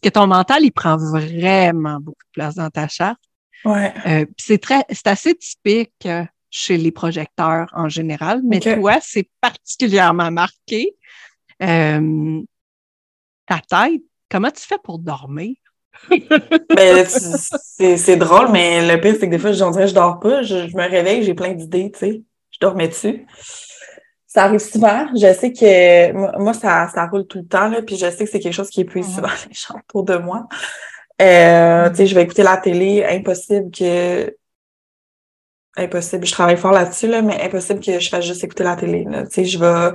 que ton mental, il prend vraiment beaucoup de place dans ta charte. Ouais. Euh, c'est très, c'est assez typique euh, chez les projecteurs en général, mais toi, c'est particulièrement marqué. Euh, ta tête, comment tu fais pour dormir? ben, c'est drôle, mais le pire, c'est que des fois, je dirais je dors pas, je, me réveille, j'ai plein d'idées, tu sais. Je dormais dessus. Ça arrive souvent. Je sais que moi, ça, ça roule tout le temps, là, puis je sais que c'est quelque chose qui épuise souvent les gens autour de moi. Euh, tu sais, je vais écouter la télé, impossible que impossible. Je travaille fort là-dessus, là, mais impossible que je fasse juste écouter la télé. Tu sais, je vais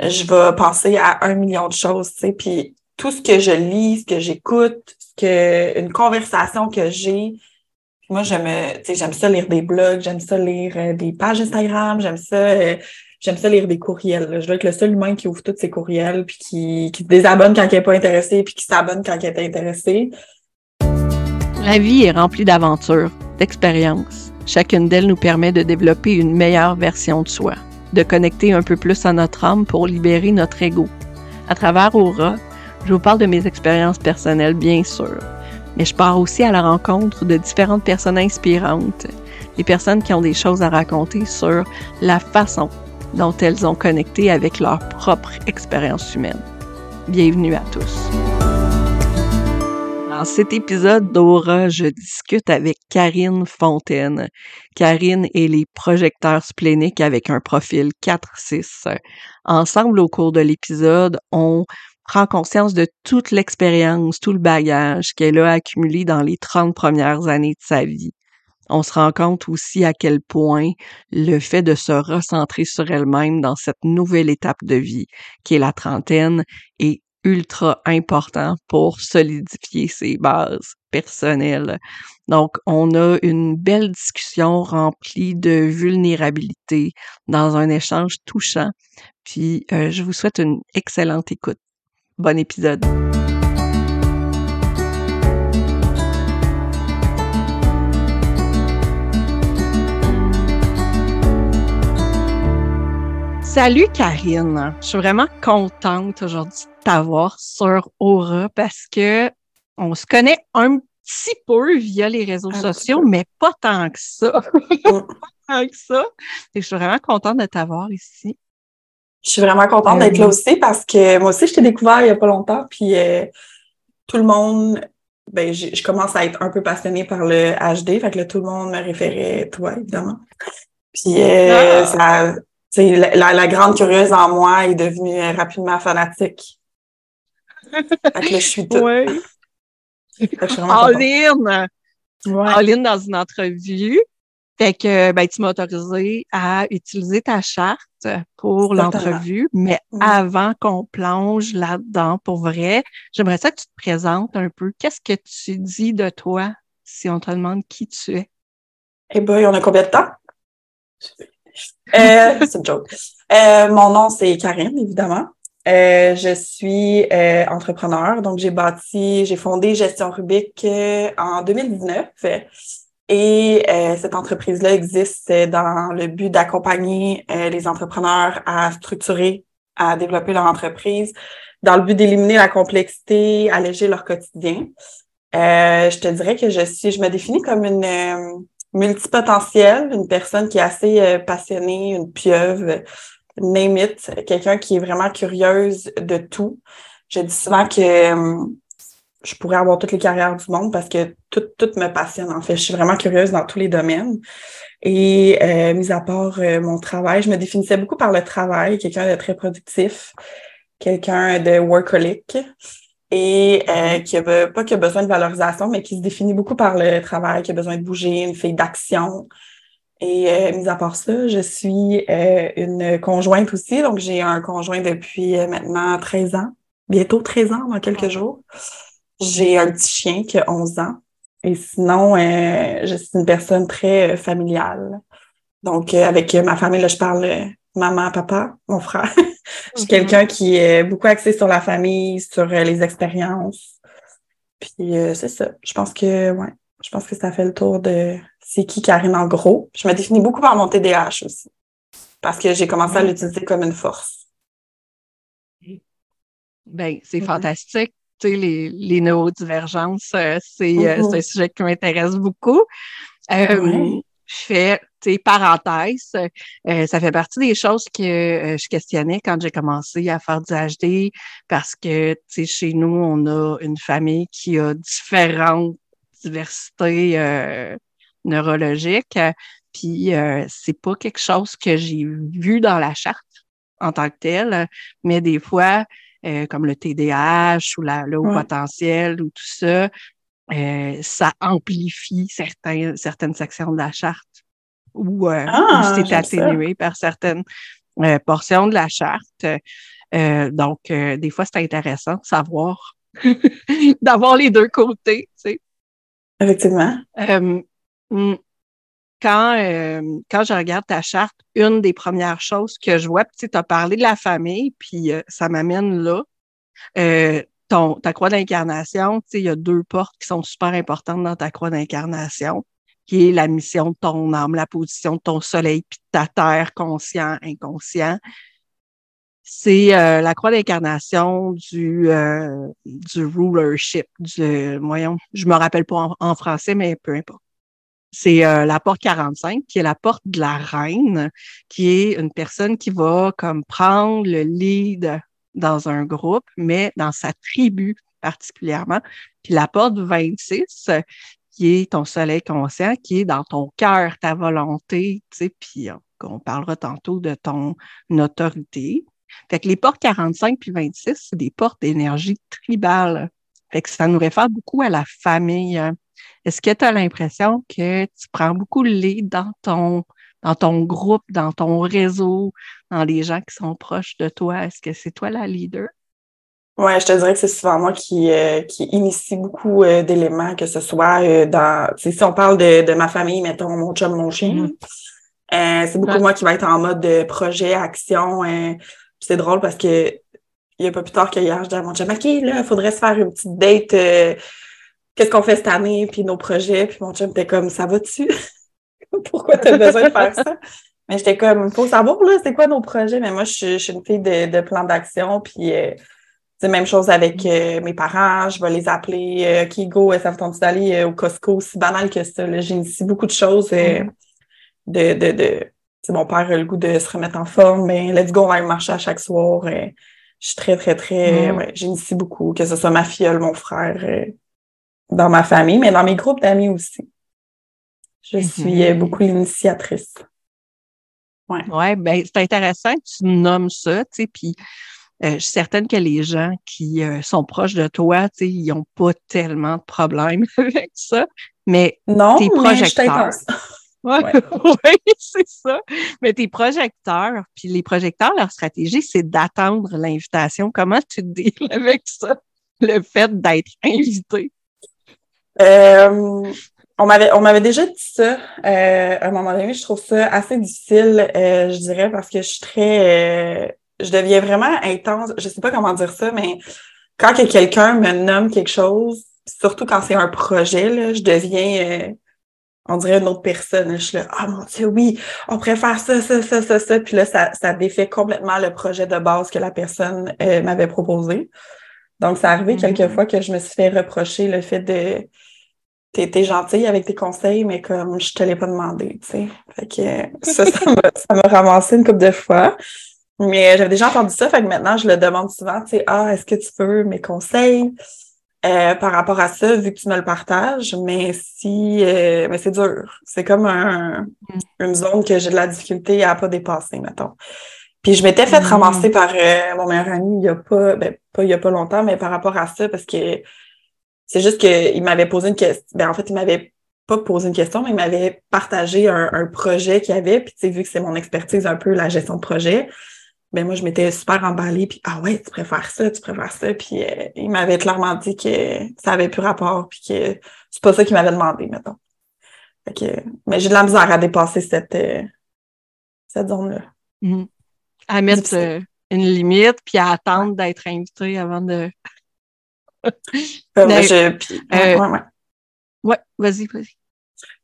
je vais penser à un million de choses, tu sais, puis tout ce que je lis, ce que j'écoute, ce que une conversation que j'ai, moi je me, tu sais, j'aime ça lire des blogs, j'aime ça lire euh, des pages Instagram, j'aime ça, euh, j'aime ça lire des courriels. Je veux être le seul humain qui ouvre tous ses courriels, puis qui, qui désabonne quand il n'est pas intéressé, puis qui s'abonne quand il est intéressé. La vie est remplie d'aventures, d'expériences. Chacune d'elles nous permet de développer une meilleure version de soi, de connecter un peu plus à notre âme pour libérer notre ego. À travers Aura, je vous parle de mes expériences personnelles, bien sûr, mais je pars aussi à la rencontre de différentes personnes inspirantes, des personnes qui ont des choses à raconter sur la façon dont elles ont connecté avec leur propre expérience humaine. Bienvenue à tous. Dans cet épisode d'Aura, je discute avec Karine Fontaine. Karine et les projecteurs spléniques avec un profil 4-6. Ensemble, au cours de l'épisode, on prend conscience de toute l'expérience, tout le bagage qu'elle a accumulé dans les 30 premières années de sa vie. On se rend compte aussi à quel point le fait de se recentrer sur elle-même dans cette nouvelle étape de vie, qui est la trentaine, est ultra important pour solidifier ses bases personnelles. Donc, on a une belle discussion remplie de vulnérabilité dans un échange touchant. Puis, euh, je vous souhaite une excellente écoute. Bon épisode. Salut Karine, je suis vraiment contente aujourd'hui de t'avoir sur Aura parce que on se connaît un petit peu via les réseaux sociaux, mais pas tant que ça. pas tant que ça. Et je suis vraiment contente de t'avoir ici. Je suis vraiment contente d'être là euh, aussi parce que moi aussi, je t'ai découvert il n'y a pas longtemps, puis euh, tout le monde, ben, je commence à être un peu passionnée par le HD, fait que là, tout le monde me référait toi, évidemment. Puis euh, ah! ça, la, la, grande curieuse en moi est devenue rapidement fanatique. fait que là, je suis toute. Ouais. Dans une entrevue. Fait que ben, tu m'as autorisé à utiliser ta charte pour l'entrevue, mais mm. avant qu'on plonge là-dedans pour vrai, j'aimerais ça que tu te présentes un peu. Qu'est-ce que tu dis de toi si on te demande qui tu es? Eh ben, on a combien de temps? Euh, c'est une joke. Euh, mon nom, c'est Karine, évidemment. Euh, je suis entrepreneur, donc j'ai bâti, j'ai fondé Gestion Rubik en 2019. Et cette entreprise-là existe dans le but d'accompagner les entrepreneurs à structurer, à développer leur entreprise, dans le but d'éliminer la complexité, alléger leur quotidien. Je te dirais que je suis, je me définis comme une multipotentielle, une personne qui est assez passionnée, une pieuvre, name it, quelqu'un qui est vraiment curieuse de tout. Je dis souvent que je pourrais avoir toutes les carrières du monde parce que tout, me passionne, en fait. Je suis vraiment curieuse dans tous les domaines. Et euh, mis à part euh, mon travail, je me définissais beaucoup par le travail, quelqu'un de très productif, quelqu'un de workaholic et euh, qui a pas qui a besoin de valorisation, mais qui se définit beaucoup par le travail, qui a besoin de bouger, une fille d'action. Et euh, mis à part ça, je suis euh, une conjointe aussi, donc j'ai un conjoint depuis maintenant 13 ans, bientôt 13 ans dans quelques jours. J'ai un petit chien qui a 11 ans. Et sinon, euh, je suis une personne très euh, familiale. Donc, euh, avec ma famille, là, je parle maman, papa, mon frère. je suis quelqu'un qui est beaucoup axé sur la famille, sur les expériences. Puis c'est ça. Je pense que ouais, je pense que ça fait le tour de c'est qui Karine en gros. Je me définis beaucoup par mon TDAH aussi. Parce que j'ai commencé à l'utiliser comme une force. Ben, c'est fantastique les, les neurodivergences, c'est Mm-hmm. un sujet qui m'intéresse beaucoup. Je fais, tu sais, parenthèse, ça fait partie des choses que je questionnais quand j'ai commencé à faire du HD parce que, tu sais, chez nous, on a une famille qui a différentes diversités neurologiques. Puis c'est pas quelque chose que j'ai vu dans la charte en tant que telle, mais des fois, comme le TDAH ou la, le haut potentiel ou tout ça, ça amplifie certains, certaines sections de la charte ou, ah, c'est atténué par certaines portions de la charte. donc, des fois, c'est intéressant de savoir, d'avoir les deux côtés, tu sais. Effectivement. Hmm, quand, quand je regarde ta charte, une des premières choses que je vois, tu as parlé de la famille, puis ça m'amène là. Ton, ta croix d'incarnation, il y a deux portes qui sont super importantes dans ta croix d'incarnation, qui est la mission de ton âme, la position de ton soleil, puis de ta terre, conscient, inconscient. C'est la croix d'incarnation du, du rulership, du, voyons, je me rappelle pas en français, mais peu importe c'est euh, la porte 45, qui est la porte de la reine, qui est une personne qui va comme prendre le lead dans un groupe, mais dans sa tribu particulièrement. Puis la porte 26, qui est ton soleil conscient, qui est dans ton cœur, ta volonté, tu sais, puis on parlera tantôt de ton autorité. Fait que les portes 45 puis 26, c'est des portes d'énergie tribale. Fait que ça nous réfère beaucoup à la famille. Est-ce que tu as l'impression que tu prends beaucoup le lead dans ton, dans ton groupe, dans ton réseau, dans les gens qui sont proches de toi? Est-ce que c'est toi la leader? Oui, je te dirais que c'est souvent moi qui, euh, qui initie beaucoup euh, d'éléments, que ce soit euh, dans. Si on parle de, de, ma famille, mettons mon chum, mon chien, mm-hmm. c'est beaucoup moi qui va être en mode de projet, action. c'est drôle parce que il n'y a pas plus tard qu'hier, je dis à mon chum, OK, là, il faudrait se faire une petite date qu'est-ce qu'on fait cette année, puis nos projets. Puis mon chum était comme, ça va-tu? Pourquoi tu as besoin de faire ça? Mais j'étais comme, il faut savoir, là, c'est quoi nos projets? Mais moi, je, suis une fille de, de plan d'action, puis c'est euh, même chose avec euh, mes parents. Je vais les appeler euh, Kigo, ça vous tente d'aller au Costco, aussi banal que ça. J'initie beaucoup de choses mm-hmm. de, de, de mon père a le goût de se remettre en forme, mais let's go, on va marcher à chaque soir. je suis très, très, très, mm. ouais, j'initie beaucoup, que ce soit ma fille, mon frère dans ma famille, mais dans mes groupes d'amis aussi. Je mm-hmm. suis beaucoup l'initiatrice. Ouais. Ouais, ben, c'est intéressant que tu nommes ça, tu sais, puis euh, je suis certaine que les gens qui euh, sont proches de toi, tu sais, ils n'ont pas tellement de problèmes avec ça, mais non, tes projecteurs. Oui, ouais. c'est ça. Mais tes projecteurs, puis les projecteurs, leur stratégie, c'est d'attendre l'invitation. Comment tu te dis avec ça, le fait d'être invité? Euh, on m'avait on m'avait déjà dit ça euh, à un moment donné. Je trouve ça assez difficile, euh, je dirais, parce que je suis très, euh, je deviens vraiment intense. Je sais pas comment dire ça, mais quand que quelqu'un me nomme quelque chose, surtout quand c'est un projet, là, je deviens, on dirait une autre personne. Je suis là, ah oh, mon dieu, oui, on préfère ça, ça, ça, ça, ça. Puis là, ça, ça défait complètement le projet de base que la personne m'avait proposé. Donc, ça arrivé quelques mm-hmm. fois que je me suis fait reprocher le fait de t'es gentille avec tes conseils, mais comme je te l'ai pas demandé, tu sais. Fait que ça, ça m'a ramassé une couple de fois. Mais j'avais déjà entendu ça, fait que maintenant, je le demande souvent, tu sais, ah, est-ce que tu veux mes conseils? Euh, par rapport à ça, vu que tu me le partages, mais si, euh, mais c'est dur. C'est comme un, mm. une zone que j'ai de la difficulté à pas dépasser, mettons. Puis je m'étais fait mm. ramasser par euh, mon meilleur ami il y a pas, ben, pas il y a pas longtemps, mais par rapport à ça, parce que c'est juste qu'il m'avait posé une question. Ben, en fait, il m'avait pas posé une question, mais il m'avait partagé un, projet qu'il avait. Puis, tu sais, vu que c'est mon expertise un peu, la gestion de projet, ben moi, je m'étais super emballée. Puis, ah ouais, tu préfères ça, tu préfères ça. Puis, euh, il m'avait clairement dit que ça avait plus rapport. Puis que c'est pas ça qu'il m'avait demandé, mettons. Fait que, mais j'ai de la misère à dépasser cette, euh, cette zone-là. Mm-hmm. À mettre euh, une limite, puis à attendre d'être invité avant de euh, ouais, ouais. ouais vas-y, vas-y.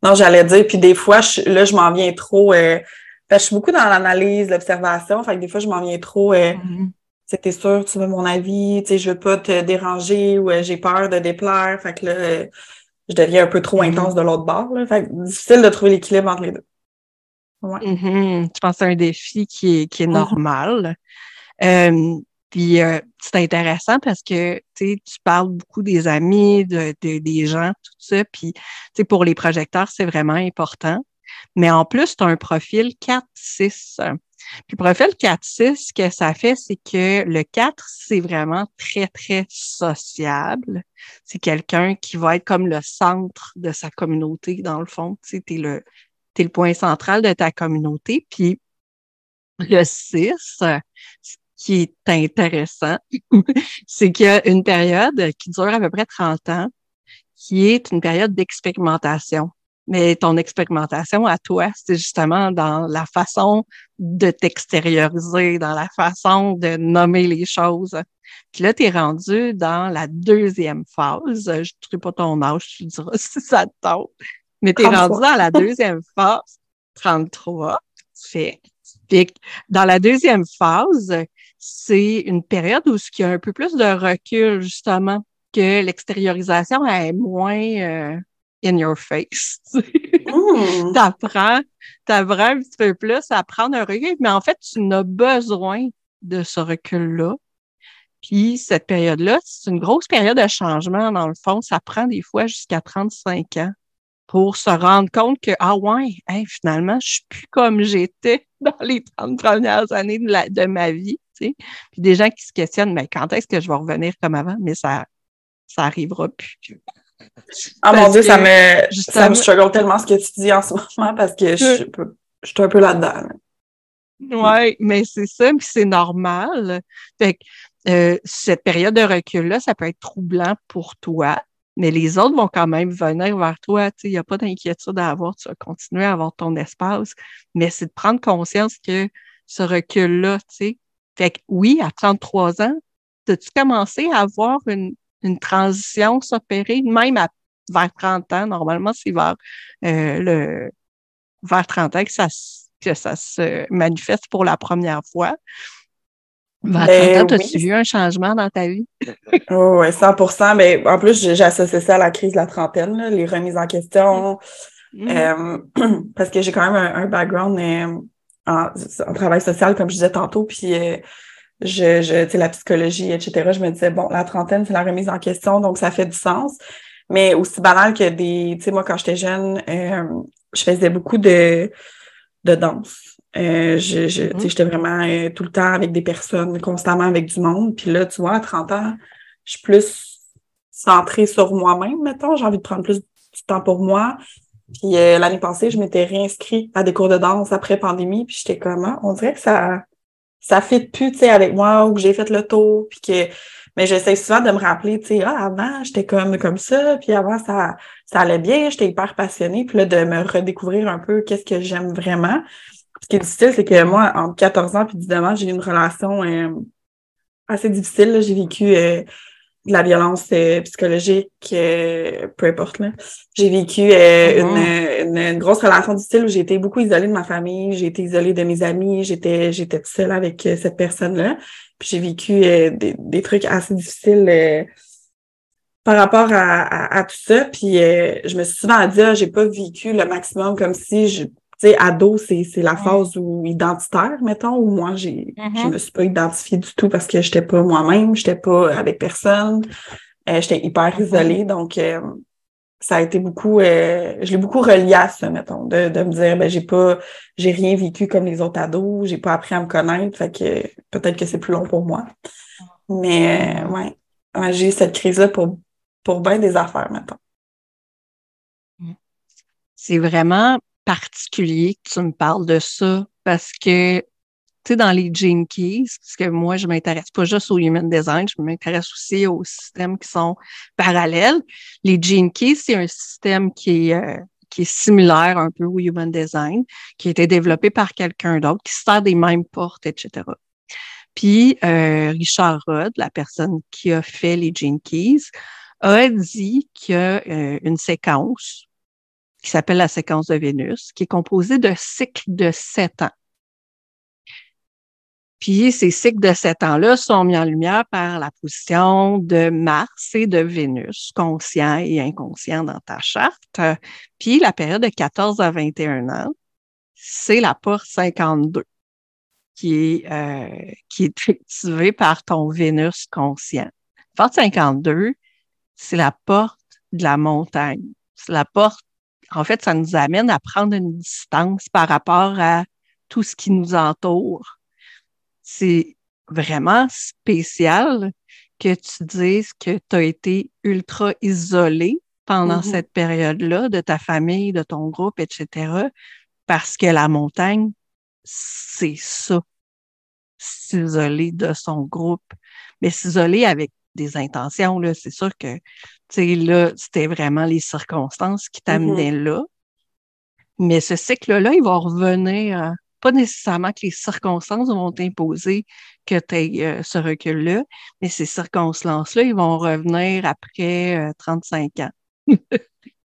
Non, j'allais dire, puis des fois, je, là, je m'en viens trop. Euh, je suis beaucoup dans l'analyse, l'observation. Fait que des fois, je m'en viens trop. Euh, mm-hmm. c'était sûr, tu veux mon avis, tu sais, je veux pas te déranger ou j'ai peur de déplaire. Fait que là, je deviens un peu trop mm-hmm. intense de l'autre bord. Là. Fait que difficile de trouver l'équilibre entre les deux. Ouais. Mm-hmm. Je pense que c'est un défi qui est, qui est mm-hmm. normal. Puis euh, c'est intéressant parce que tu parles beaucoup des amis, de, des gens, tout ça. Puis pour les projecteurs, c'est vraiment important. Mais en plus, tu as un profil 4-6. Puis profil 4-6, ce que ça fait, c'est que le 4, c'est vraiment très, très sociable. C'est quelqu'un qui va être comme le centre de sa communauté, dans le fond. Tu es le, es le point central de ta communauté. Puis le 6, ce qui est intéressant, c'est qu'il y a une période qui dure à peu près 30 ans, qui est une période d'expérimentation. Mais ton expérimentation à toi, c'est justement dans la façon de t'extérioriser, dans la façon de nommer les choses. Puis là, tu es rendu dans la deuxième phase. Je ne dirai pas ton âge, tu diras si ça te tente. Mais tu es rendu dans la deuxième phase, 33. Fait. Puis dans la deuxième phase, c'est une période où il y a un peu plus de recul, justement, que l'extériorisation est moins euh, in your face. Mm. t'apprends, t'apprends un petit peu plus à prendre un recul, mais en fait, tu n'as besoin de ce recul-là. Puis cette période-là, c'est une grosse période de changement, dans le fond. Ça prend des fois jusqu'à 35 ans pour se rendre compte que, ah ouais, finalement, je suis plus comme j'étais dans les 30 premières années de, de ma vie. Puis des gens qui se questionnent, mais quand est-ce que je vais revenir comme avant? Mais ça, ça arrivera plus. Ah mon Dieu, ça me, ça me struggle tellement ce que tu dis en ce moment parce que je, je, suis un peu là-dedans. Oui, mais c'est ça, puis c'est normal. Fait que, euh, cette période de recul-là, ça peut être troublant pour toi, mais les autres vont quand même venir vers toi. Il n'y a pas d'inquiétude à avoir, tu vas continuer à avoir ton espace, mais c'est de prendre conscience que ce recul-là, tu sais. Fait que oui, à 33 ans, as-tu commencé à avoir une, une transition s'opérer, même à, vers 30 ans? Normalement, c'est vers, euh, le, vers 30 ans que ça, que ça se manifeste pour la première fois. Vers 30 ben ans, as-tu vu un changement dans ta vie? oh, oui, 100 Mais en plus, j'associe ça à la crise de la trentaine, les remises en question. Mm. Euh, parce que j'ai quand même un, background euh, en, en, travail social, comme je disais tantôt. Puis je, je sais, la psychologie, etc. Je me disais, bon, la trentaine, c'est la remise en question, donc ça fait du sens. Mais aussi banal que des, tu sais, moi, quand j'étais jeune, euh, je faisais beaucoup de, de danse. Euh, je, je, mm-hmm. j'étais vraiment euh, tout le temps avec des personnes, constamment avec du monde. Puis là, tu vois, à 30 ans, je suis plus centrée sur moi-même, mettons. J'ai envie de prendre plus du temps pour moi. Puis l'année passée, je m'étais réinscrite à des cours de danse après pandémie. Puis j'étais comme, ah, on dirait que ça ça fait plus, tu sais, avec moi ou que j'ai fait le tour, puis que mais j'essaie souvent de me rappeler, tu sais, ah, avant, j'étais comme comme ça, puis avant, ça, ça allait bien, j'étais hyper passionnée, puis là, de me redécouvrir un peu qu'est-ce que j'aime vraiment. Ce qui est difficile, c'est que moi, entre 14 ans puis 10 ans, j'ai eu une relation euh, assez difficile. J'ai vécu euh, de la violence euh, psychologique, euh, peu importe. là. J'ai vécu euh, mm-hmm. une, une, grosse relation difficile où j'ai été beaucoup isolée de ma famille, j'ai été isolée de mes amis, j'étais j'étais seule avec cette personne-là. Puis j'ai vécu des, des, trucs assez difficiles par rapport à, à, tout ça. Puis je me suis souvent dit, ah, j'ai pas vécu le maximum comme si je sais, ado, c'est, c'est la phase où identitaire, mettons, où moi, j'ai, je mm-hmm. me suis pas identifiée du tout parce que j'étais pas moi-même, j'étais pas avec personne, euh, j'étais hyper mm-hmm. isolée. Donc, euh, ça a été beaucoup, euh, je l'ai beaucoup relié à ça, mettons, de, de me dire, ben, j'ai pas, j'ai rien vécu comme les autres ados, j'ai pas appris à me connaître, fait que peut-être que c'est plus long pour moi. Mais, ouais, j'ai eu cette crise-là pour, pour bien des affaires, mettons. C'est vraiment particulier que tu me parles de ça parce que, tu sais, dans les Gene Keys, parce que moi, je m'intéresse pas juste au Human Design, je m'intéresse aussi aux systèmes qui sont parallèles. Les Gene Keys, c'est un système qui est, euh, qui est similaire un peu au Human Design, qui a été développé par quelqu'un d'autre, qui sert des mêmes portes, etc. Puis euh, Richard Rudd, la personne qui a fait les Gene Keys, a dit qu'il y a euh, une séquence qui s'appelle la séquence de Vénus, qui est composée de cycles de sept ans. Puis ces cycles de sept ans-là sont mis en lumière par la position de Mars et de Vénus, conscient et inconscient dans ta charte. Puis la période de 14 à 21 ans, c'est la porte 52 qui est, euh, qui est activée par ton Vénus conscient. Porte 52, c'est la porte de la montagne. C'est la porte, en fait, ça nous amène à prendre une distance par rapport à tout ce qui nous entoure c'est vraiment spécial que tu dises que tu as été ultra isolé pendant mm-hmm. cette période-là de ta famille, de ton groupe, etc. Parce que la montagne, c'est ça. S'isoler de son groupe. Mais s'isoler avec des intentions, là, c'est sûr que, tu sais, là, c'était vraiment les circonstances qui mm-hmm. t'amenaient là. Mais ce cycle-là, il va revenir pas nécessairement que les circonstances vont t'imposer que tu aies euh, ce recul-là, mais ces circonstances-là, ils vont revenir après 35 euh, ans,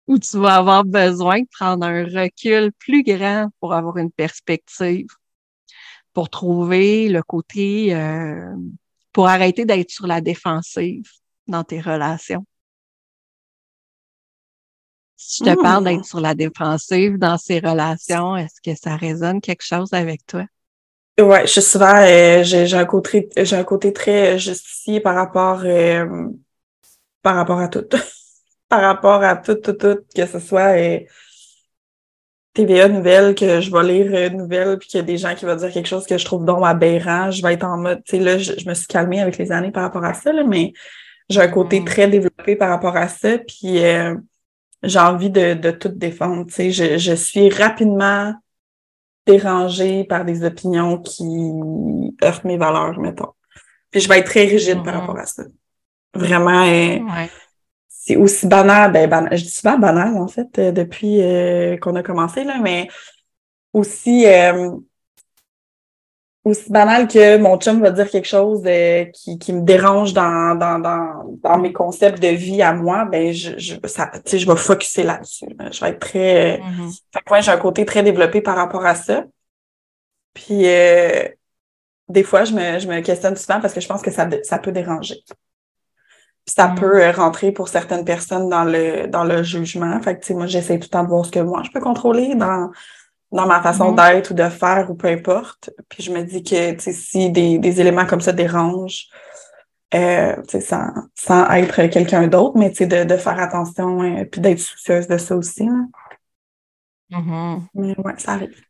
où tu vas avoir besoin de prendre un recul plus grand pour avoir une perspective, pour trouver le côté, euh, pour arrêter d'être sur la défensive dans tes relations. Si je te parle d'être hmm. sur la défensive dans ces relations, est-ce que ça résonne quelque chose avec toi? Ouais, je suis souvent, euh, j'ai un côté, j'ai un côté très justicier par rapport, euh, par rapport à tout, par rapport à tout, tout, tout, que ce soit euh, TVA nouvelle, que je vais lire nouvelle, puis qu'il y a des gens qui vont dire quelque chose que je trouve donc aberrant, je vais être en mode, tu sais, là, je, me suis calmée avec les années par rapport à ça, là, mais j'ai un côté hmm. très développé par rapport à ça, puis j'ai envie de, de tout défendre. Tu sais, je, je suis rapidement dérangée par des opinions qui heurtent mes valeurs, mettons. Puis je vais être très rigide par mm-hmm. rapport à ça. Vraiment, euh, c'est aussi banal, ben, je dis souvent banal, en fait, euh, depuis euh, qu'on a commencé, là, mais aussi aussi banal que mon chum va dire quelque chose euh, qui, qui, me dérange dans, dans, dans, dans, mes concepts de vie à moi, ben je, je, ça, je vais focuser là-dessus. Je vais être très. Euh, mm-hmm. Fait que j'ai un côté très développé par rapport à ça. Puis euh, des fois, je me, je me questionne souvent parce que je pense que ça, ça peut déranger. Ça mm-hmm. peut rentrer pour certaines personnes dans le dans le jugement. Fait que moi, j'essaie tout le temps de voir ce que moi je peux contrôler dans dans ma façon mm-hmm. d'être ou de faire ou peu importe. Puis je me dis que si des, des éléments comme ça dérangent, euh, sans, sans être quelqu'un d'autre, mais de, de faire attention et euh, puis d'être soucieuse de ça aussi. Mm-hmm. Mais ouais, ça arrive.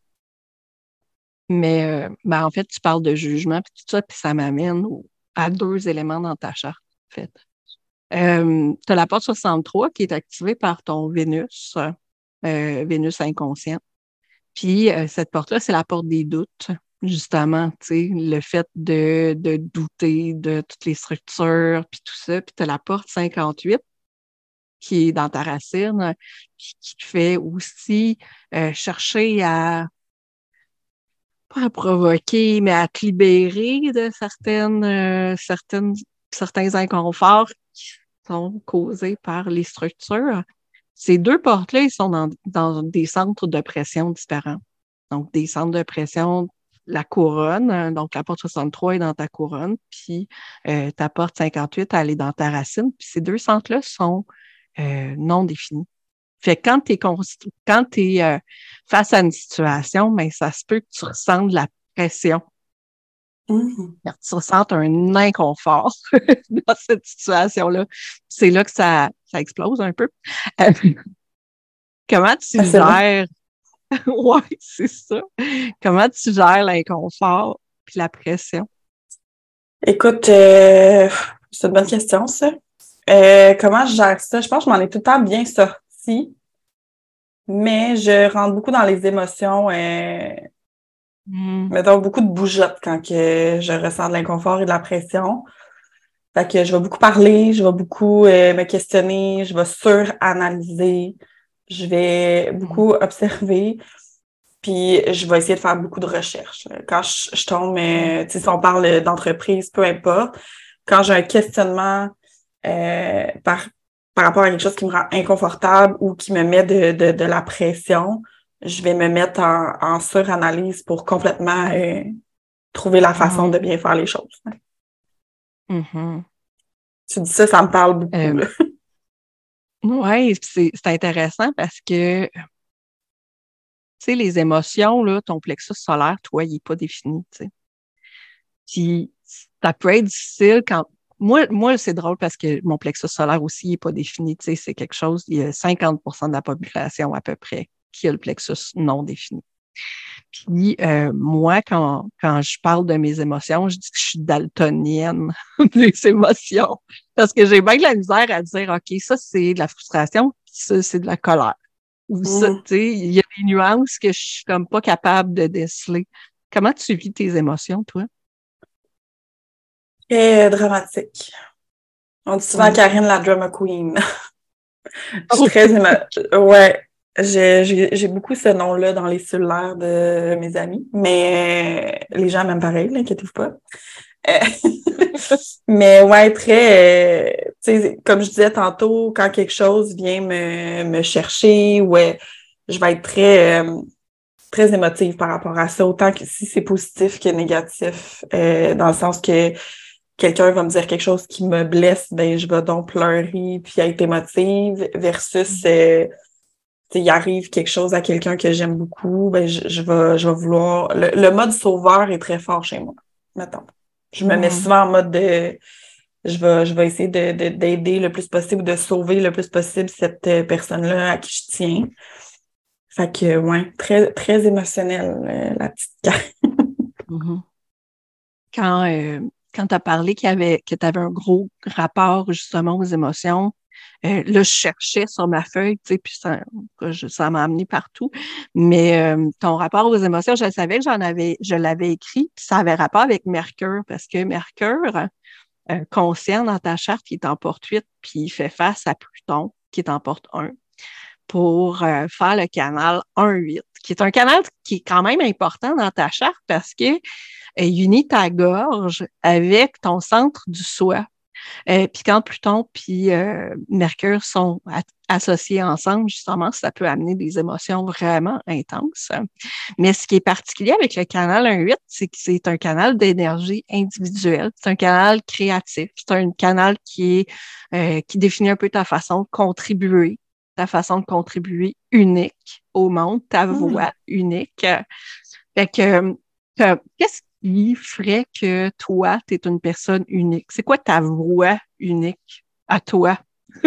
Mais euh, ben, en fait, tu parles de jugement, puis tout ça, puis ça m'amène à deux éléments dans ta charte, en fait. Euh, tu as la porte 63 qui est activée par ton Vénus, euh, Vénus inconsciente. Puis euh, cette porte-là, c'est la porte des doutes, justement, tu sais, le fait de, de, douter de toutes les structures, puis tout ça. Puis tu as la porte 58 qui est dans ta racine, qui, te fait aussi euh, chercher à pas à provoquer, mais à te libérer de certaines, euh, certaines, certains inconforts qui sont causés par les structures. Ces deux portes-là, ils sont dans, des centres de pression différents. Donc, des centres de pression, la couronne, hein, donc la porte 63 est dans ta couronne, puis euh, ta porte 58, elle est dans ta racine. Puis ces deux centres-là sont euh, non définis. Fait que quand tu es euh, face à une situation, mais ben, ça se peut que tu ressentes de la pression Mmh. Tu ressens un inconfort dans cette situation-là. C'est là que ça, ça explose un peu. comment tu ah, gères? c'est ça. Comment tu gères l'inconfort puis la pression? Écoute, euh, c'est une bonne question, ça. Euh, comment je gère ça? Je pense que je m'en ai tout le temps bien sorti, mais je rentre beaucoup dans les émotions. Mm. Mettons beaucoup de bougeottes quand que je ressens de l'inconfort et de la pression. Fait que je vais beaucoup parler, je vais beaucoup euh, me questionner, je vais suranalyser, je vais beaucoup mm. observer, puis je vais essayer de faire beaucoup de recherches. Quand je, tombe, euh, si on parle d'entreprise, peu importe, quand j'ai un questionnement euh, par, par rapport à quelque chose qui me rend inconfortable ou qui me met de, de, de la pression, je vais me mettre en, en suranalyse pour complètement euh, trouver la façon de bien faire les choses. Mm-hmm. Tu dis ça, ça me parle beaucoup. Euh, oui, c'est intéressant parce que, tu sais, les émotions, là, ton plexus solaire, toi, il n'est pas défini, tu sais. Puis, ça peut être difficile quand. Moi, moi c'est drôle parce que mon plexus solaire aussi n'est pas défini, c'est quelque chose, il y a 50% de la population à peu près qui a le plexus non défini. Puis euh, moi, quand, quand je parle de mes émotions, je dis que je suis daltonienne des émotions. Parce que j'ai bien de la misère à dire, OK, ça, c'est de la frustration, ça, c'est de la colère. Ou ça, mm. tu sais, il y a des nuances que je suis comme pas capable de déceler. Comment tu vis tes émotions, toi? Très dramatique. On dit souvent Karine la drama queen. je suis très Ouais, j'ai beaucoup ce nom-là dans les cellulaires de mes amis, mais les gens m'aiment pareil, n'inquiétez-vous pas. Euh, mais ouais, très, euh, tu sais, comme je disais tantôt, quand quelque chose vient me, me chercher, ouais, je vais être très, euh, très émotive par rapport à ça, autant que si c'est positif que négatif, dans le sens que quelqu'un va me dire quelque chose qui me blesse, ben je vais donc pleurer puis être émotive versus il arrive quelque chose à quelqu'un que j'aime beaucoup, ben je, je, vais, je vais vouloir. Le, mode sauveur est très fort chez moi, maintenant. Je me mets mm. souvent en mode de je vais, je vais essayer d'aider de, le plus possible, de sauver le plus possible cette euh, personne-là à qui je tiens. Fait que, ouais, très, très émotionnel, euh, la petite mm-hmm. Quand, euh, quand tu as parlé qu'il y avait, que tu avais un gros rapport justement aux émotions, euh, là, je cherchais sur ma feuille, tu sais, puis ça, ça m'a amené partout. Mais euh, ton rapport aux émotions, je savais que j'en avais, je l'avais écrit, puis ça avait rapport avec Mercure, parce que Mercure, euh, conscient dans ta charte, qui est en porte 8, puis il fait face à Pluton, qui est en porte 1, pour faire le canal 1-8, qui est un canal qui est quand même important dans ta charte parce que unit ta gorge avec ton centre du soi. Euh, puis quand Pluton puis euh, Mercure sont associés ensemble, justement, ça peut amener des émotions vraiment intenses. Mais ce qui est particulier avec le canal 1-8, c'est que c'est un canal d'énergie individuelle, c'est un canal créatif, c'est un canal qui est euh, qui définit un peu ta façon de contribuer, ta façon de contribuer unique au monde, ta mmh. voix unique. Fait que, qu'est-ce qui ferait que toi, tu es une personne unique? C'est quoi ta voix unique à toi?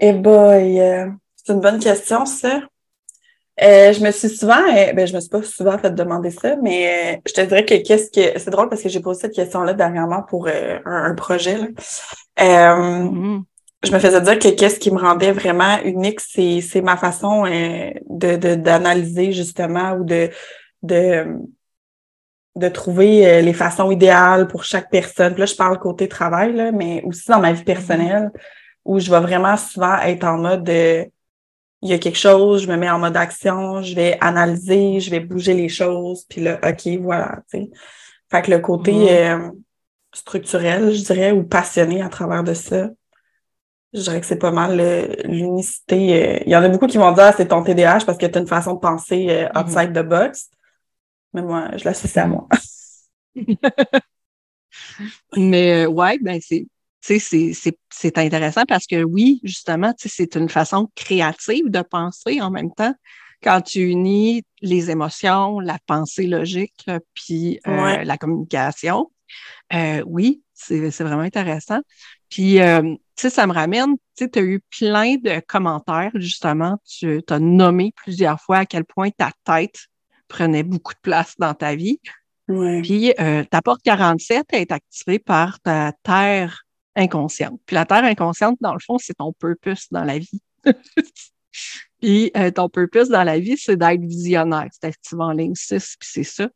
eh boy, euh, c'est une bonne question, ça. Euh, je me suis souvent, euh, ben, je me suis pas souvent fait demander ça, mais je te dirais que qu'est-ce que c'est drôle parce que j'ai posé cette question-là dernièrement pour un, projet. Mm-hmm. Je me faisais dire que qu'est-ce qui me rendait vraiment unique, c'est, ma façon de, d'analyser justement ou de, de de trouver euh, les façons idéales pour chaque personne. là, je parle côté travail, là, mais aussi dans ma vie personnelle, où je vais vraiment souvent être en mode de, il y a quelque chose, je me mets en mode action, je vais analyser, je vais bouger les choses, puis là, OK, voilà. Fait que le côté euh, structurel, je dirais, ou passionné à travers de ça, je dirais que c'est pas mal l'unicité. Euh, il y en a beaucoup qui vont dire ah, c'est ton TDAH parce que tu as une façon de penser mm-hmm. outside the box. Mais moi, je l'associe à moi. Mais euh, ouais, ben c'est c'est intéressant parce que oui, justement, c'est une façon créative de penser en même temps. Quand tu unis les émotions, la pensée logique, puis euh, la communication, euh, oui, c'est vraiment intéressant. Puis, tu sais, ça me ramène, tu sais, tu as eu plein de commentaires, justement, tu as nommé plusieurs fois à quel point ta tête prenait beaucoup de place dans ta vie. Puis euh, ta porte 47 est activée par ta terre inconsciente. Puis la terre inconsciente, dans le fond, c'est ton purpose dans la vie. puis euh, ton purpose dans la vie, c'est d'être visionnaire. C'est activé en ligne 6, puis c'est ça.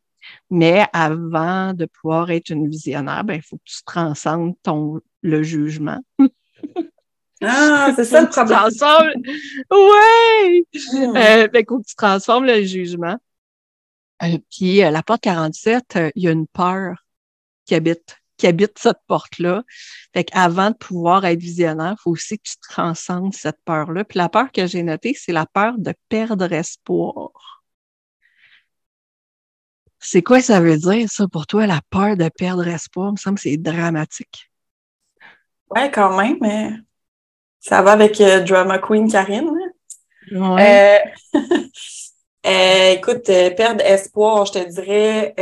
Mais avant de pouvoir être une visionnaire, ben, il faut que tu transcendes ton, le jugement. Ah, c'est ça le problème. Oui! Hmm. Euh, ben, il faut que tu transformes le jugement puis euh, la porte 47, euh, il y a une peur qui habite qui habite cette porte-là. Fait qu'avant de pouvoir être visionnaire, il faut aussi que tu transcendes cette peur-là. Puis la peur que j'ai notée, c'est la peur de perdre espoir. C'est quoi ça veut dire, ça, pour toi, la peur de perdre espoir? Il me semble que c'est dramatique. Ouais, quand même, mais ça va avec euh, Drama Queen Karine. Hein? Ouais. Euh, euh, écoute, perdre espoir, je te dirais,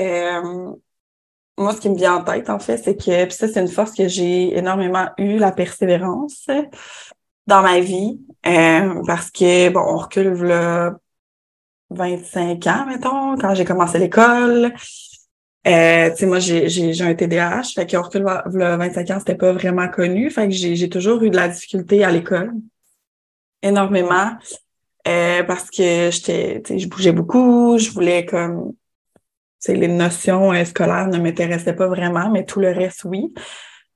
moi, ce qui me vient en tête, en fait, c'est que, ça, c'est une force que j'ai énormément eu, la persévérance dans ma vie, parce que, bon, on recule là, 25 ans, mettons, quand j'ai commencé l'école. Euh, tu sais, moi, j'ai, un TDAH, fait que recul 25 ans, c'était pas vraiment connu. Fait que j'ai toujours eu de la difficulté à l'école. Énormément. Euh, parce que j'étais, tu sais, je bougeais beaucoup, je voulais comme, tu sais, les notions euh, scolaires ne m'intéressaient pas vraiment, mais tout le reste, oui.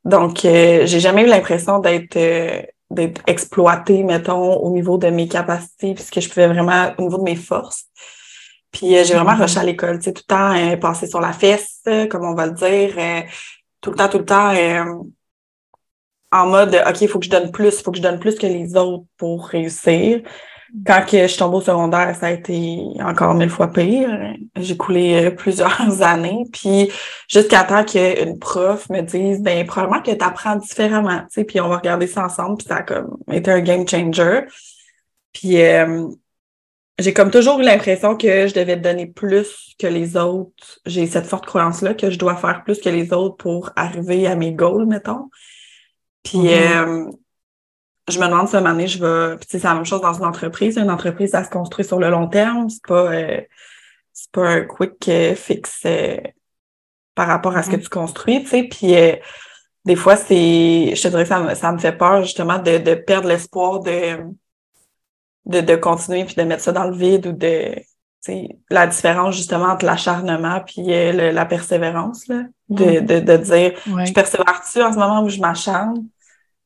Donc, euh, j'ai jamais eu l'impression d'être d'être exploitée, mettons, au niveau de mes capacités, puisque je pouvais vraiment, au niveau de mes forces. Puis euh, j'ai vraiment rushé à l'école, tu sais, tout le temps euh, passé sur la fesse, comme on va le dire, euh, tout le temps, tout le temps en mode OK, il faut que je donne plus, il faut que je donne plus que les autres pour réussir. Quand que je suis tombée au secondaire, ça a été encore mille fois pire. J'ai coulé plusieurs années. Puis jusqu'à temps qu'une prof me dise ben probablement que tu apprends différemment, tu sais, puis on va regarder ça ensemble, puis ça a comme été un game changer. Puis j'ai comme toujours eu l'impression que je devais donner plus que les autres. J'ai cette forte croyance-là que je dois faire plus que les autres pour arriver à mes goals, mettons. Puis mm-hmm. euh, je me demande si une année, je vais. Puis c'est la même chose dans une entreprise. Une entreprise, ça se construit sur le long terme. C'est pas euh, c'est pas un quick euh, fix par rapport à ce que tu construis, tu sais. Puis des fois, c'est. Je te dirais que ça me, ça me fait peur justement de, de perdre l'espoir de de, de continuer puis de mettre ça dans le vide ou de la différence justement entre l'acharnement puis euh, la persévérance là, de, de, de dire je persévère-tu en ce moment où je m'acharne?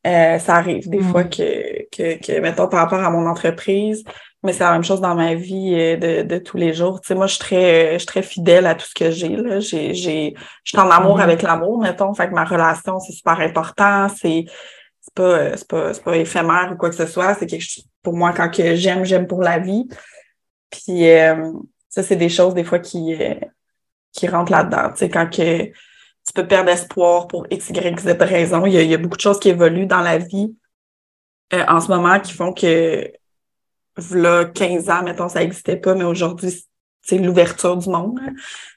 Euh, ça arrive des mm. fois que, que, que mettons par rapport à mon entreprise mais c'est la même chose dans ma vie euh, de, de tous les jours tu sais moi je suis très je suis très fidèle à tout ce que j'ai là j'ai j'ai je suis en amour mm-hmm. avec l'amour mettons fait que ma relation c'est super important c'est c'est pas, c'est pas, pas éphémère ou quoi que ce soit. C'est quelque chose, pour moi, quand que j'aime, j'aime pour la vie. Puis euh, ça, c'est des choses des fois qui, euh, qui rentrent là-dedans. Tu sais, quand que tu peux perdre espoir pour X, Y, Z raison. Il y a, il y a beaucoup de choses qui évoluent dans la vie euh, en ce moment qui font que là, 15 ans, mettons, ça n'existait pas, mais aujourd'hui, c'est l'ouverture du monde.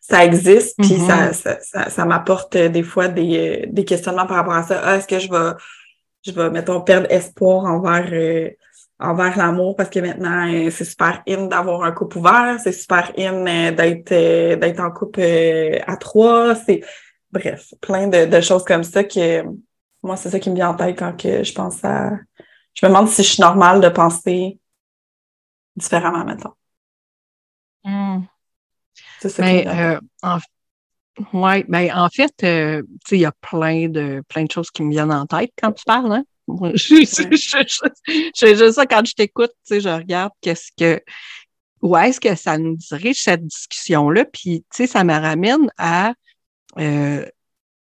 Ça existe, puis mm-hmm. ça, ça, ça, m'apporte des fois des, des questionnements par rapport à ça. Ah, est-ce que je vais je vais, mettons, perdre espoir envers, euh, envers l'amour? Parce que maintenant, euh, c'est super in d'avoir un couple ouvert, c'est super in euh, d'être d'être en couple à trois. C'est bref, plein de, de, choses comme ça que moi, c'est ça qui me vient en tête quand que je pense à. Je me demande si je suis normale de penser différemment maintenant. Hmm. C'est ça Mais, en, oui, ben en fait, euh, il y a plein de plein de choses qui me viennent en tête quand tu parles. Hein? je, je, ça quand je t'écoute, je regarde qu'est-ce que où est-ce que ça nous dirige cette discussion-là, puis ça me ramène à, euh,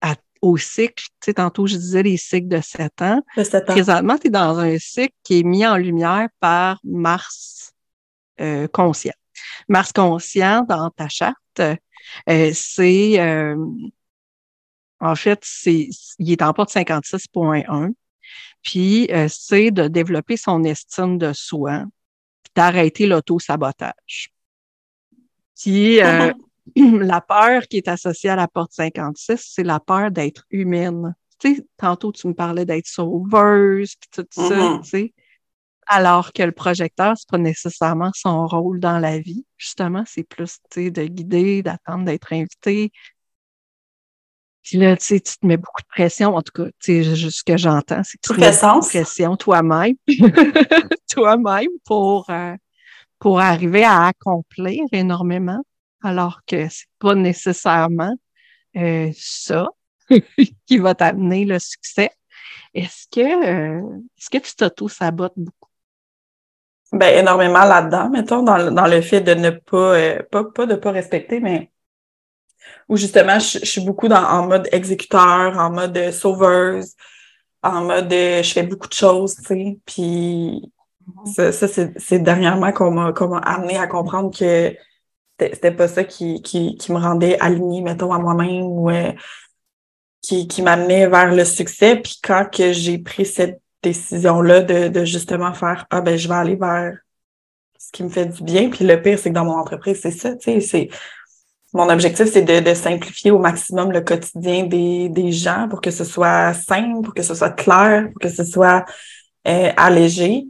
à au cycle. sais, tantôt, je disais les cycles de 7 ans. De 7 ans. Présentement, tu es dans un cycle qui est mis en lumière par Mars euh, conscient. Mars conscient, dans ta charte, euh, c'est, euh, en fait, c'est, il est en porte 56.1. Puis, euh, c'est de développer son estime de soi, d'arrêter l'auto-sabotage. Puis, la peur qui est associée à la porte 56, c'est la peur d'être humaine. Tu sais, tantôt, tu me parlais d'être sauveuse, puis tout ça, mm-hmm. tu sais. Alors que le projecteur, c'est pas nécessairement son rôle dans la vie. Justement, c'est plus de guider, d'attendre d'être invité. Puis là, tu sais, tu te mets beaucoup de pression. En tout cas, tu sais, ce que j'entends, c'est que tu te mets beaucoup de pression toi-même, toi-même pour, euh, pour arriver à accomplir énormément, alors que c'est pas nécessairement euh, ça qui va t'amener le succès. Est-ce que, euh, est-ce que tu t'auto-sabotes beaucoup? Ben, énormément là-dedans, mettons, dans, dans le fait de ne pas, euh, pas, pas de pas respecter, mais où justement, je, suis beaucoup dans, en mode exécuteur, en mode sauveuse, en mode je fais beaucoup de choses, tu sais. Puis mm-hmm. ça, ça c'est dernièrement qu'on m'a qu'on m'a amené à comprendre que c'était pas ça qui, qui, me rendait alignée, mettons, à moi-même ou euh, qui, qui m'amenait vers le succès. Puis quand que j'ai pris cette décision-là de, de justement faire Ah ben je vais aller vers ce qui me fait du bien. Puis le pire, c'est que dans mon entreprise, c'est ça, tu sais, c'est mon objectif, c'est de, de, simplifier au maximum le quotidien des, des gens pour que ce soit simple, pour que ce soit clair, pour que ce soit euh, allégé.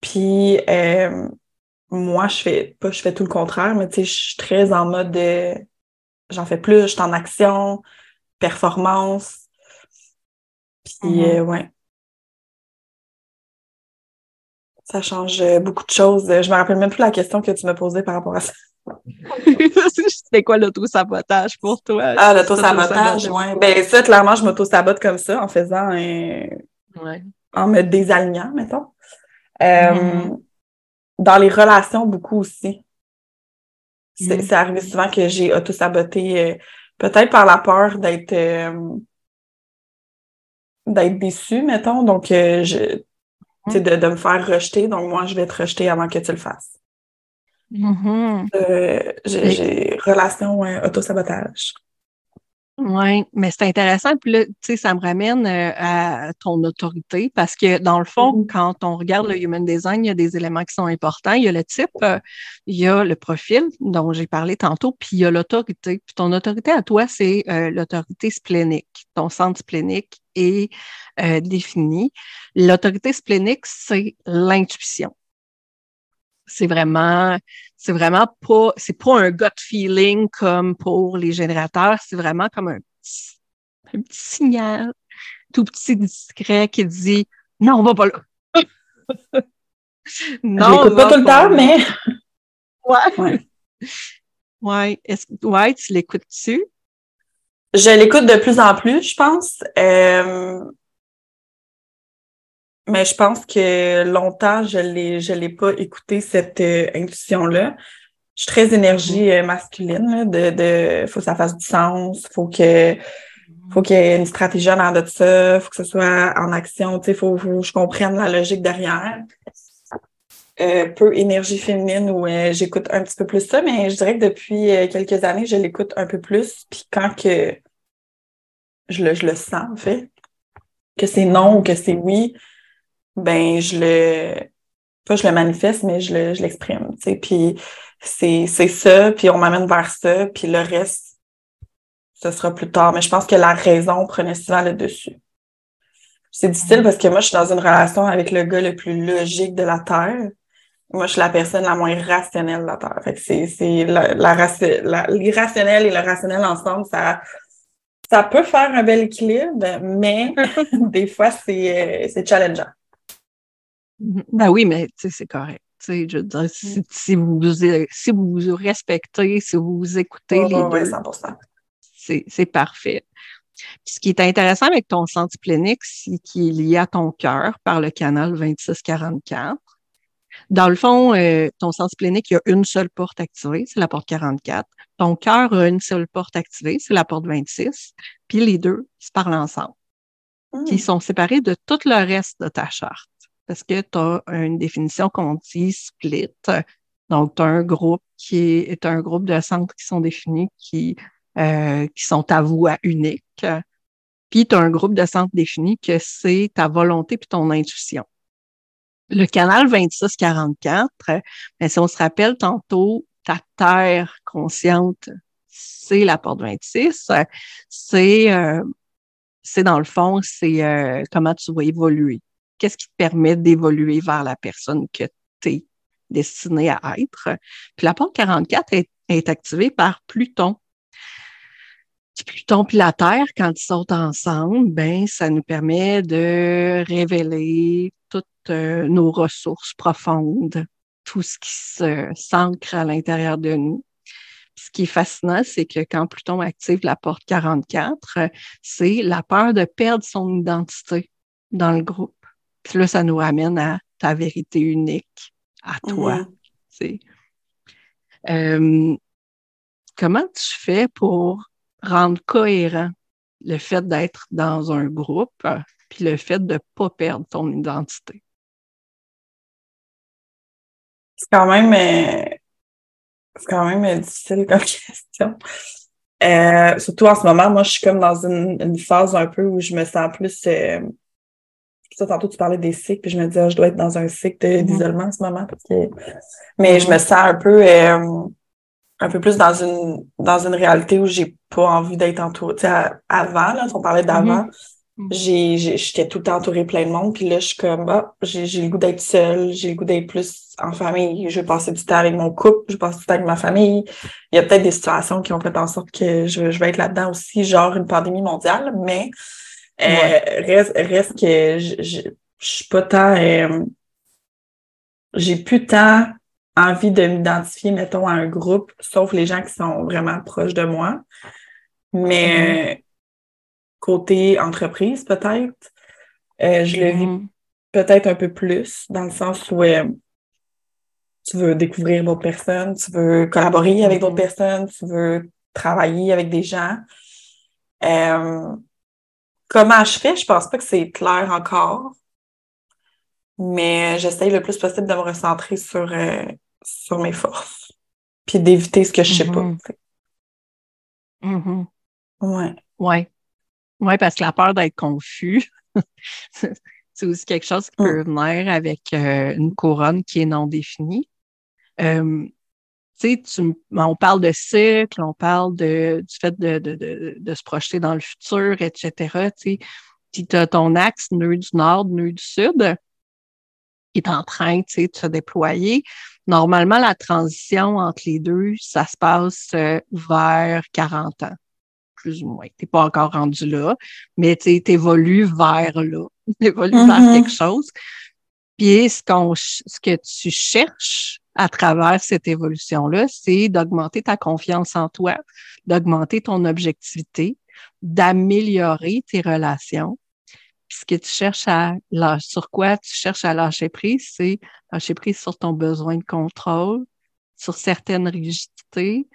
Puis euh, moi, je fais pas, je fais tout le contraire, mais tu sais, je suis très en mode de j'en fais plus, je suis en action, performance. Puis mm-hmm. euh, ouais. Ça change beaucoup de choses. Je me rappelle même plus la question que tu me posais par rapport à ça. C'était quoi l'auto-sabotage pour toi? Ah, l'auto-sabotage, oui. Ben, ça, clairement, je m'auto-sabote comme ça en faisant un. Ouais. En me désalignant, mettons. Euh, mm-hmm. Dans les relations, beaucoup aussi. C'est mm-hmm. arrivé souvent que j'ai auto-saboté, euh, peut-être par la peur d'être. Euh, d'être déçue, mettons. Donc, je. Mm-hmm. De, de me faire rejeter. Donc, moi, je vais te rejeter avant que tu le fasses. Euh, j'ai relation euh, auto-sabotage. Oui, mais c'est intéressant. Puis là, tu sais, ça me ramène euh, à ton autorité parce que dans le fond, mm-hmm. quand on regarde le human design, il y a des éléments qui sont importants. Il y a le type, il y a le profil dont j'ai parlé tantôt, puis il y a l'autorité. Puis ton autorité à toi, c'est l'autorité splénique. Ton centre splénique est défini. L'autorité splénique, c'est l'intuition c'est vraiment, c'est vraiment pas, c'est pas un gut feeling comme pour les générateurs, c'est vraiment comme un petit, un petit signal tout petit discret qui dit non, on va pas là. non, Je pas tout le temps, mais. Ouais. Ouais. Est-ce... ouais, tu l'écoutes-tu? Je l'écoute de plus en plus, je pense. Euh, mais je pense que longtemps, je l'ai, l'ai pas écouté, cette euh, intuition-là. Je suis très énergie euh, masculine, de, de, faut que ça fasse du sens, faut que, faut qu'il y ait une stratégie en de ça, faut que ce soit en action, tu faut, faut que je comprenne la logique derrière. Euh, peu énergie féminine où j'écoute un petit peu plus ça, mais je dirais que depuis quelques années, je l'écoute un peu plus. Puis quand que je le, je le sens, en fait, que c'est non ou que c'est oui, ben je le pas je le manifeste, mais je le je l'exprime. Tu sais. Puis c'est, c'est ça, puis on m'amène vers ça, puis le reste, ce sera plus tard. Mais je pense que la raison prenait souvent le dessus. C'est difficile parce que moi, je suis dans une relation avec le gars le plus logique de la Terre. Moi, je suis la personne la moins rationnelle de la Terre. Fait que c'est, c'est la, la, l'irrationnel et le rationnel ensemble, ça, ça peut faire un bel équilibre, mais des fois, c'est, euh, c'est challengeant. Mhm. Ben oui, mais c'est correct. Je veux dire, si, si, vous, si vous vous respectez, si vous vous écoutez les deux, c'est parfait. ce qui est intéressant avec ton centre plénique, c'est qu'il est lié à ton cœur par le canal 2644. Dans le fond, euh, ton sens plénique, il y a une seule porte activée, c'est la porte 44. Ton cœur a une seule porte activée, c'est la porte 26. Puis les deux se parlent ensemble. Puis ils hmm. sont séparés de tout le reste de ta charte parce que tu as une définition qu'on dit split. Donc, tu as un groupe qui est, un groupe de centres qui sont définis qui, euh, qui sont à voix unique. Puis, tu as un groupe de centres définis que c'est ta volonté puis ton intuition. Le canal 2644, ben, si on se rappelle tantôt, ta terre consciente, c'est la porte 26. C'est, euh, c'est dans le fond, c'est euh, comment tu vas évoluer qu'est-ce qui te permet d'évoluer vers la personne que tu es destiné à être? Puis la porte 44 est, activée par Pluton. Pluton et la Terre, quand ils sont ensemble, ben, ça nous permet de révéler toutes euh, nos ressources profondes, tout ce qui s'ancre à l'intérieur de nous. ce qui est fascinant, c'est que quand Pluton active la porte 44, c'est la peur de perdre son identité dans le groupe. Puis là, ça nous ramène à ta vérité unique, à toi. Euh, comment tu fais pour rendre cohérent le fait d'être dans un groupe puis le fait de ne pas perdre ton identité? C'est quand même. Euh, c'est quand même difficile comme question. Euh, surtout en ce moment, moi, je suis comme dans une, phase un peu où je me sens plus. Euh, ça, tantôt, tu parlais des cycles, puis je me disais, ah, je dois être dans un cycle mm-hmm. d'isolement en ce moment. Parce que... Mais je me sens un peu, euh, un peu plus dans une, dans une réalité où j'ai pas envie d'être entourée. Tu sais, avant, là, on parlait d'avant. Mm-hmm. Mm. j'ai j'étais tout le temps entourée plein de monde puis là je suis comme ah, j'ai le goût d'être seule j'ai le goût d'être plus en famille je vais passer du temps avec mon couple je passe du temps avec ma famille il y a peut-être des situations qui ont fait en sorte que je, je vais être là-dedans aussi genre une pandémie mondiale mais euh, reste reste que je, je, suis pas tant euh, j'ai plus tant envie de m'identifier mettons à un groupe sauf les gens qui sont vraiment proches de moi mais mm-hmm côté entreprise, peut-être. Euh, je le vis mm-hmm. peut-être un peu plus, dans le sens où euh, tu veux découvrir d'autres personnes, tu veux collaborer avec d'autres mm-hmm. personnes, tu veux travailler avec des gens. Euh, comment je fais? Je pense pas que c'est clair encore. Mais j'essaye le plus possible de me recentrer sur, sur mes forces. Puis d'éviter ce que je sais pas. Mm-hmm. Ouais. Ouais. Oui, parce que la peur d'être confus, c'est aussi quelque chose qui mm. peut venir avec euh, une couronne qui est non définie. Euh, tu sais, on parle de cycle, on parle de, du fait de, de, de, de se projeter dans le futur, etc. Tu sais, tu as ton axe nœud du nord, nœud du sud, qui est en train tu sais, de se déployer. Normalement, la transition entre les deux, ça se passe euh, vers 40 ans plus ou moins. Tu n'es pas encore rendu là, mais tu évolues vers là. Tu évolues vers mm-hmm. quelque chose. Puis ce, ce que tu cherches à travers cette évolution-là, c'est d'augmenter ta confiance en toi, d'augmenter ton objectivité, d'améliorer tes relations. Puis ce que tu cherches à sur quoi tu cherches à lâcher prise, c'est lâcher prise sur ton besoin de contrôle, sur certaines rigidités,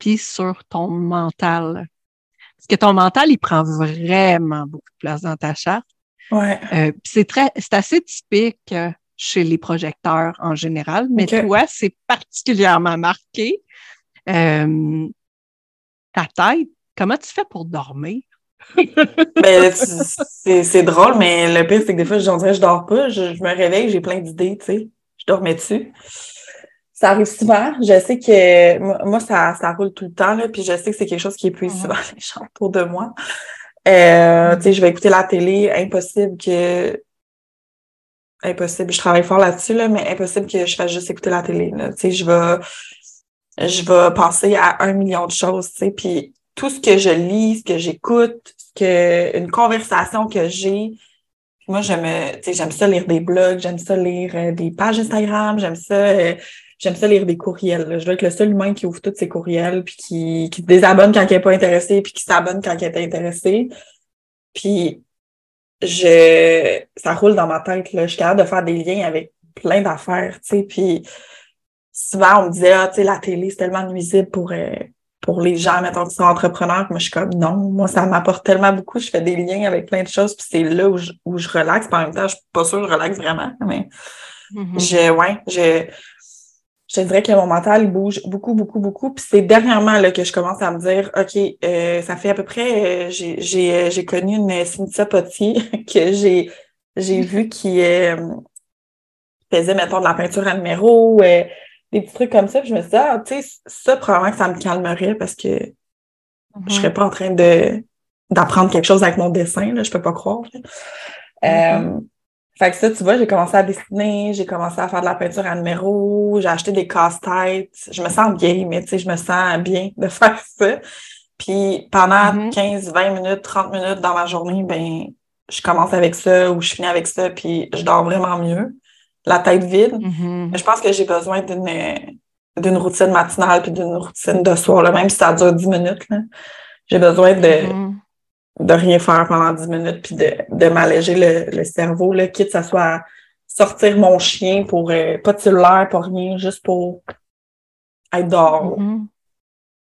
puis sur ton mental. Parce que ton mental, il prend vraiment beaucoup de place dans ta charte. Ouais. Euh, c'est très, c'est assez typique euh, chez les projecteurs en général, mais toi, c'est particulièrement marqué. Euh, ta tête, comment tu fais pour dormir? ben, c'est drôle, mais le pire, c'est que des fois, je je dors pas, je, je me réveille, j'ai plein d'idées, tu sais. Je dormais dessus. Ça arrive souvent. Je sais que moi, ça, ça roule tout le temps, là, puis je sais que c'est quelque chose qui épuise souvent les gens autour de moi. Euh, tu sais, je vais écouter la télé, impossible que. Impossible. Je travaille fort là-dessus, là, mais impossible que je fasse juste écouter la télé. Sais, je vais. Je vais penser à un million de choses, tu sais, puis tout ce que je lis, ce que j'écoute, que une conversation que j'ai, moi, j'aime, j'aime ça lire des blogs, j'aime ça lire euh, des pages Instagram, j'aime ça euh, j'aime ça lire des courriels. Je veux être le seul humain qui ouvre tous ses courriels, puis qui, qui désabonne quand il n'est pas intéressé, puis qui s'abonne quand il est intéressé. Puis je ça roule dans ma tête. Là. Je suis capable de faire des liens avec plein d'affaires, tu sais. Puis souvent, on me disait, ah, tu sais, la télé, c'est tellement nuisible pour, euh, pour les gens, mettons, qui sont entrepreneurs. Moi, je suis comme, non, moi, ça m'apporte tellement beaucoup. Je fais des liens avec plein de choses, puis c'est là où je, où je relaxe. Puis en même temps, je suis pas sûre que je relaxe vraiment, mais mm-hmm. je, ouais, je, je dirais que mon mental il bouge beaucoup, beaucoup, beaucoup. Puis c'est dernièrement là, que je commence à me dire, OK, euh, ça fait à peu près, euh, j'ai euh, j'ai connu une Cynthia Potier que j'ai j'ai vu qui faisait, mettons, de la peinture à numéro, des petits trucs comme ça. Puis je me suis dit, ah, tu sais, ça, probablement que ça me calmerait parce que je mm-hmm. serais pas en train de d'apprendre quelque chose avec mon dessin, là, je peux pas croire. Fait que ça, tu vois, j'ai commencé à dessiner, j'ai commencé à faire de la peinture à numéro, j'ai acheté des casse-têtes. Je me sens bien, mais tu sais, je me sens bien de faire ça. Puis pendant 15, mm-hmm. 20 minutes, 30 minutes dans ma journée, ben, je commence avec ça ou je finis avec ça, puis je dors vraiment mieux, la tête vide. Mais je pense que j'ai besoin d'une d'une routine matinale puis d'une routine de soir, là, même si ça dure 10 minutes. J'ai besoin de, mm-hmm de rien faire pendant 10 minutes puis de, de m'alléger le, le, cerveau, là, quitte ça soit sortir mon chien pour euh, pas de cellulaire, pas rien, juste pour être dehors. Mm-hmm.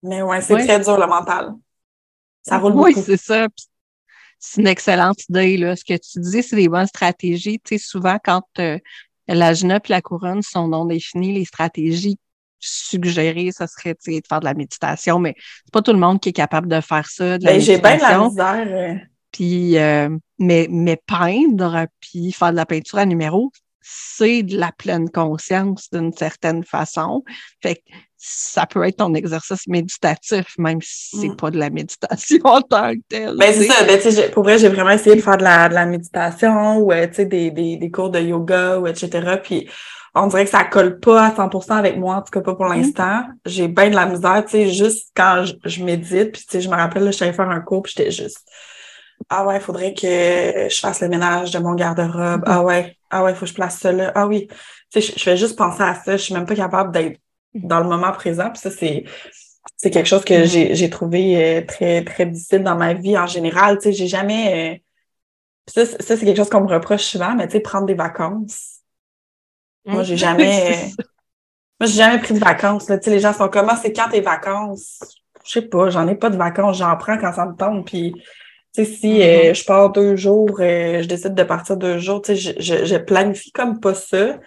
Mais ouais, c'est très dur le mental. Ça roule beaucoup. Oui, c'est ça. C'est une excellente idée. Là. Ce que tu dis, c'est des bonnes stratégies. Tu sais, souvent, quand euh, l'agena et la couronne sont non définies, les stratégies suggérer, ça serait de faire de la méditation, mais c'est pas tout le monde qui est capable de faire ça. Ben, j'ai bien de la misère. Euh. Puis, euh, mais, mais peindre, puis faire de la peinture à numéro, c'est de la pleine conscience d'une certaine façon. Fait que ça peut être ton exercice méditatif, même si c'est mm. pas de la méditation en tant que telle. Ben, c'est ça. Ben, pour vrai, j'ai vraiment essayé de faire de la, de la méditation ou euh, des, des, des cours de yoga ou etc. Puis on dirait que ça colle pas à 100% avec moi, en tout cas pas pour mm. l'instant. J'ai bien de la misère, tu sais, juste quand je, médite, puis tu sais, je me rappelle, là, je suis faire un cours, puis j'étais juste ah ouais, il faudrait que je fasse le ménage de mon garde-robe. Mm-hmm. Ah ouais, ah ouais, il faut que je place ça là. Ah oui. Tu sais, je, fais juste penser à ça. Je suis même pas capable d'être mm-hmm. dans le moment présent. Puis ça, c'est, c'est quelque chose que j'ai, trouvé euh, très, très difficile dans ma vie en général. Tu sais, j'ai jamais. Euh, ça, ça c'est quelque chose qu'on me reproche souvent, mais tu sais, prendre des vacances moi, j'ai jamais. Moi, j'ai jamais pris de vacances. Là. Les gens sont comme, ah, c'est quand tes vacances? Je sais pas, j'en ai pas de vacances, j'en prends quand ça me tombe. Puis, tu sais, si mm-hmm. euh, je pars deux jours, euh, je décide de partir deux jours, tu sais, je, je, planifie comme pas ça.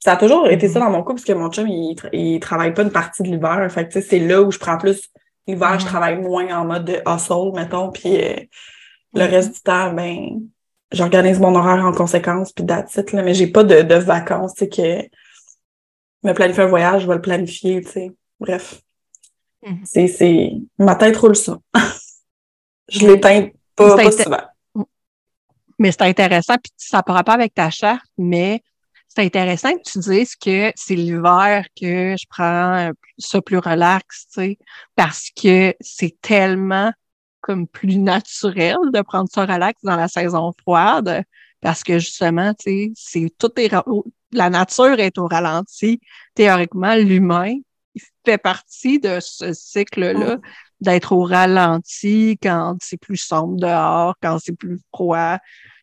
Ça a toujours été ça mm-hmm. dans mon couple, parce que mon chum, il, il travaille pas une partie de l'hiver. Fait que, tu sais, c'est là où je prends plus l'hiver, je mm-hmm. travaille moins en mode de hustle, mettons, puis euh, le reste du temps, ben, j'organise mon horaire en conséquence, puis that's it, là, mais j'ai pas de, de vacances, tu sais, que me planifier un voyage, je vais le planifier, tu sais. Bref. Mm-hmm. C'est, c'est, ma tête roule ça. je l'éteins pas, pas souvent. Mais c'est intéressant, puis ça ne pas avec ta charte, mais c'est intéressant que tu dises que c'est l'hiver que je prends ça plus relax, tu sais, parce que c'est tellement comme plus naturel de prendre ça relax dans la saison froide parce que justement, tu sais, c'est tout est, la nature est au ralenti. Théoriquement, l'humain il fait partie de ce cycle-là d'être au ralenti quand c'est plus sombre dehors, quand c'est plus froid,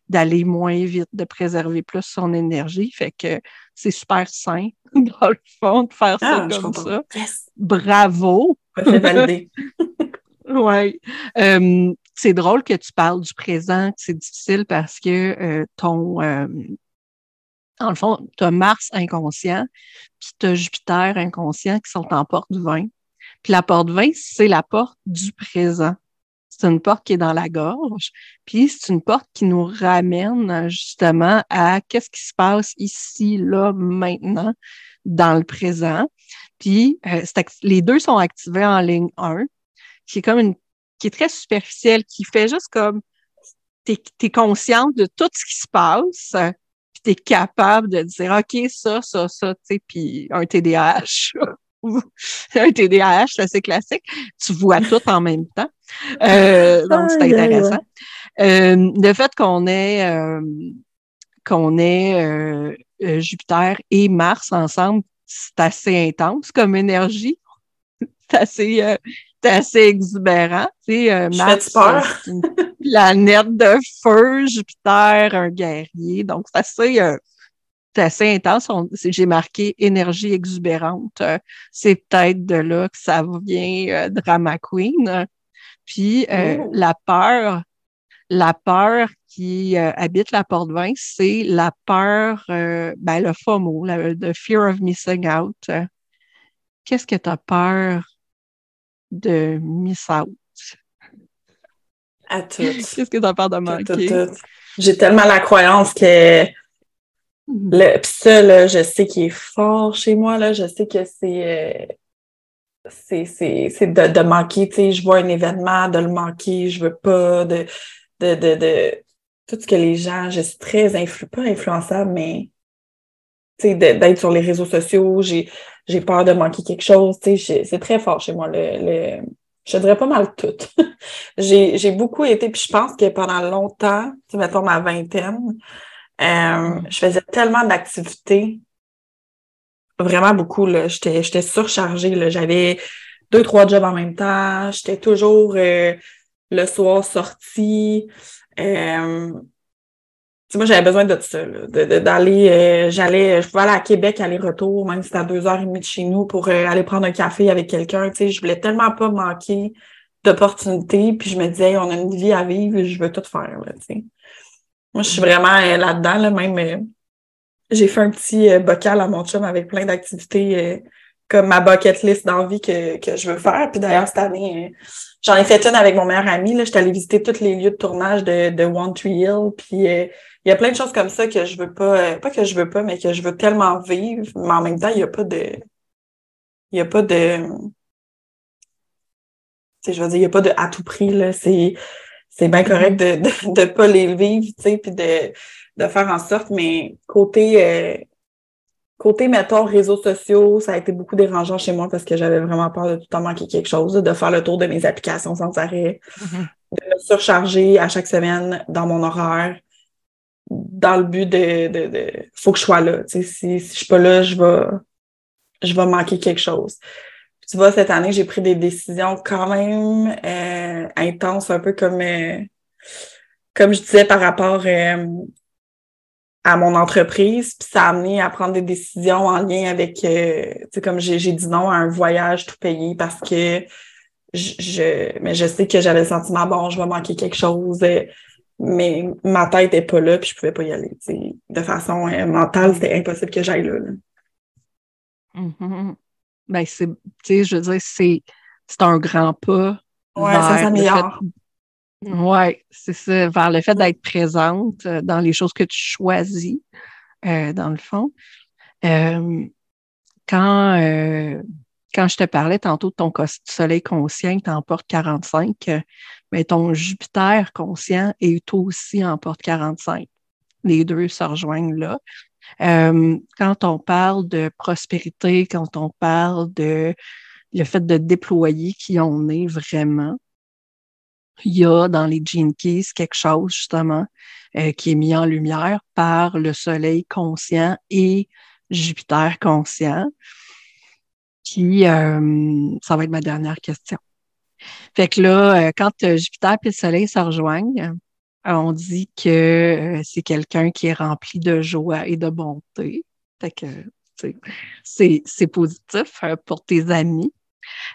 d'aller moins vite, de préserver plus son énergie. Fait que c'est super sain, dans le fond, de faire ça ah, comme ça. Bravo! Oui. c'est drôle que tu parles du présent, c'est difficile parce que euh, ton, euh, en le fond, tu as Mars inconscient, puis tu as Jupiter inconscient qui sont en porte 20. Puis la porte 20, c'est la porte du présent. C'est une porte qui est dans la gorge, puis c'est une porte qui nous ramène justement à qu'est-ce qui se passe ici, là, maintenant, dans le présent. Puis euh, les deux sont activés en ligne 1 qui est comme une, qui est très superficielle, qui fait juste comme, t'es es consciente de tout ce qui se passe, puis t'es capable de dire, OK, ça, ça, ça, tu sais, puis un TDAH. un TDAH, c'est assez classique. Tu vois tout en même temps. Euh, donc, c'est intéressant. Euh, le fait qu'on ait, euh, qu'on ait Jupiter et Mars ensemble, c'est assez intense comme énergie. C'est assez, c'est assez exubérant. Tu sais, euh, Mars, une planète de feu, Jupiter, un guerrier. Donc, c'est assez, euh, assez intense. J'ai marqué énergie exubérante. Euh, c'est peut-être de là que ça vient Drama Queen. Puis oh. la peur, la peur qui habite la porte 20, c'est la peur, ben, le FOMO, le fear of missing out. Qu'est-ce que tu as peur de miss out? À tout. Qu'est-ce que tu as peur de manquer? J'ai tellement la croyance que mhm. le, pis ça, là, je sais qu'il est fort chez moi, là, je sais que c'est. Euh, c'est, de, de, manquer, tu sais, je vois un événement, de le manquer, je veux pas, de, de, de, de tout ce que les gens, je suis très influ, pas influençable, mais d'être sur les réseaux sociaux, j'ai, j'ai peur de manquer quelque chose. C'est très fort chez moi. Le, le, je dirais pas mal tout. j'ai, j'ai beaucoup été, puis je pense que pendant longtemps, mettons ma vingtaine, euh, mm. je faisais tellement d'activités. Vraiment beaucoup. Là. J'étais, j'étais surchargée. Là. J'avais deux, trois jobs en même temps. J'étais toujours euh, le soir sortie. Euh, moi, j'avais besoin de ça, d'aller, euh, j'allais, je pouvais aller à Québec aller-retour, même si c'était à deux heures et demie de chez nous, pour euh, aller prendre un café avec quelqu'un. Tu sais, je voulais tellement pas manquer d'opportunités, puis je me disais, on a une vie à vivre, je veux tout faire. Là, tu sais. Moi, je suis vraiment euh, là-dedans, là, même. j'ai fait un petit bocal à mon chum avec plein d'activités comme ma bucket list d'envie que, que je veux faire. Puis d'ailleurs, cette année, euh, j'en ai fait une avec mon meilleur ami. Là, j'étais allée visiter tous les lieux de tournage de, de One Tree Hill. Puis euh, il y a plein de choses comme ça que je veux pas, euh, pas que je veux pas, mais que je veux tellement vivre. Mais en même temps, il n'y a pas de. Il n'y a pas de. Je veux dire, il n'y a pas de à tout prix. Là. C'est, c'est bien correct de, de, de pas les vivre, tu sais, puis de, de faire en sorte, mais côté Côté, mettons, réseaux sociaux, ça a été beaucoup dérangeant chez moi parce que j'avais vraiment peur de tout le temps manquer quelque chose, de faire le tour de mes applications sans arrêt, mm-hmm. de me surcharger à chaque semaine dans mon horaire, dans le but de, de, de faut que je sois là. si, si je suis pas là, je vais, je vais manquer quelque chose. tu vois, cette année, j'ai pris des décisions quand même euh, intenses, un peu comme, euh, comme je disais par rapport euh, à mon entreprise, puis ça a amené à prendre des décisions en lien avec, euh, tu sais, comme j'ai dit non à un voyage tout payé parce que je, mais je sais que j'avais le sentiment, bon, je vais manquer quelque chose, euh, mais ma tête n'est pas là, puis je pouvais pas y aller, tu sais. De façon euh, mentale, c'était impossible que j'aille là. Mm-hmm. Ben, c'est, tu sais, je veux dire, c'est, c'est un grand pas. Ouais, ça s'améliore. Oui, c'est ça, vers le fait d'être présente euh, dans les choses que tu choisis, euh, dans le fond. Euh, quand, quand je te parlais tantôt de ton soleil conscient qui en porte 45, mais ton Jupiter conscient est aussi en porte 45. Les deux se rejoignent là. quand on parle de prospérité, quand on parle de le fait de déployer qui on est vraiment, il y a dans les Gene Keys quelque chose justement euh, qui est mis en lumière par le Soleil conscient et Jupiter conscient. Qui, euh, ça va être ma dernière question. Fait que là, euh, quand Jupiter et le Soleil se rejoignent, on dit que c'est quelqu'un qui est rempli de joie et de bonté. Fait que c'est positif pour tes amis.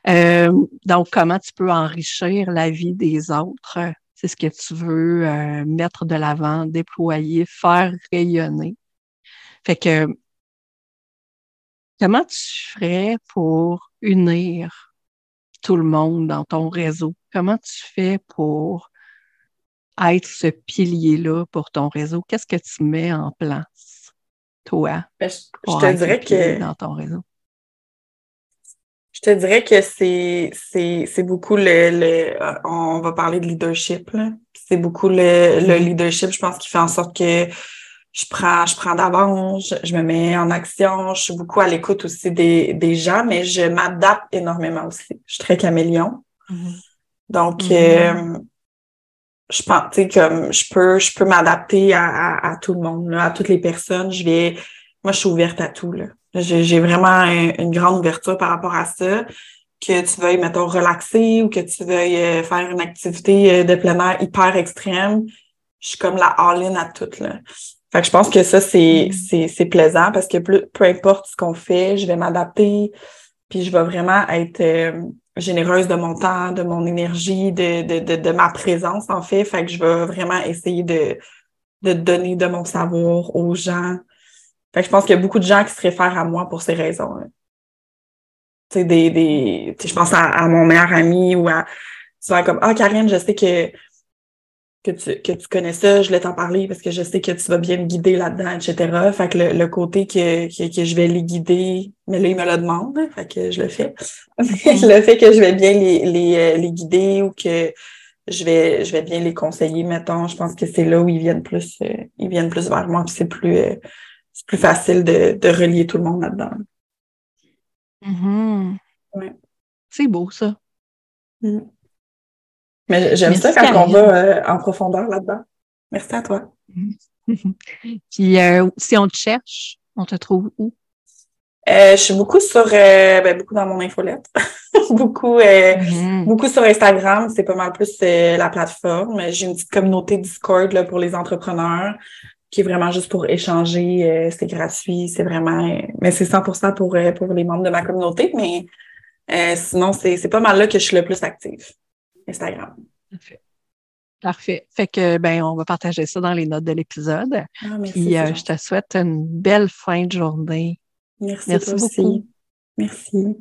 Euh, donc, comment tu peux enrichir la vie des autres? C'est ce que tu veux euh, mettre de l'avant, déployer, faire rayonner. Fait que, comment tu ferais pour unir tout le monde dans ton réseau? Comment tu fais pour être ce pilier-là pour ton réseau? Qu'est-ce que tu mets en place, toi? Ben, je, te dirais que dans ton réseau? Je te dirais que c'est c'est beaucoup le, le on va parler de leadership c'est beaucoup le, le mm-hmm. leadership. Je pense qui fait en sorte que je prends je prends d'avance je, me mets en action. Je suis beaucoup à l'écoute aussi des, des gens mais je m'adapte énormément aussi. Je suis très caméléon. Mm-hmm. donc mm-hmm. euh, je pense tu sais comme je peux je peux m'adapter à, à, à, tout le monde là, à toutes les personnes. Je vais moi je suis ouverte à tout là j'ai vraiment une grande ouverture par rapport à ça. Que tu veuilles, mettons, relaxer ou que tu veuilles euh, faire une activité euh, de plein air hyper extrême, je suis comme la all-in à tout. Là. Fait que je pense que ça, c'est mm. c'est plaisant parce que peu importe ce qu'on fait, je vais m'adapter, puis je vais vraiment être euh, généreuse de mon temps, de mon énergie, de, de, de, de, ma présence, en fait. Fait que je vais vraiment essayer de, de donner de mon savoir aux gens, fait que je pense qu'il y a beaucoup de gens qui se réfèrent à moi pour ces raisons. Tu sais, des, des je pense à, mon meilleur ami ou à souvent comme Ah, Karine, je sais que, que, tu, que tu connais ça, je voulais t'en parler parce que je sais que tu vas bien me guider là-dedans, etc. Fait que le, côté que, que, que, je vais les guider, mais là, il me le demande, fait que je le fais. je le fais que je vais bien les, les, euh, les guider ou que je vais, je vais bien les conseiller, mettons. Je pense que c'est là où ils viennent plus, euh, ils viennent plus vers moi, puis c'est plus. Euh, c'est plus facile de, de, relier tout le monde là-dedans. Mm-hmm. C'est beau, ça. Mm. Mais j'aime ça quand on va euh, en profondeur là-dedans. Merci à toi. Puis, euh, si on te cherche, on te trouve où? Euh, je suis beaucoup sur, ben, beaucoup dans mon infolette. beaucoup, mm-hmm. beaucoup sur Instagram. C'est pas mal plus la plateforme. J'ai une petite communauté Discord là, pour les entrepreneurs qui est vraiment juste pour échanger. Euh, c'est gratuit, c'est vraiment, mais c'est 100% pour euh, pour les membres de ma communauté. Mais euh, sinon, c'est pas mal là que je suis le plus active. Instagram. Parfait. Parfait. Fait que ben on va partager ça dans les notes de l'épisode. Ah, Puis je te souhaite une belle fin de journée. Merci, merci beaucoup. Merci.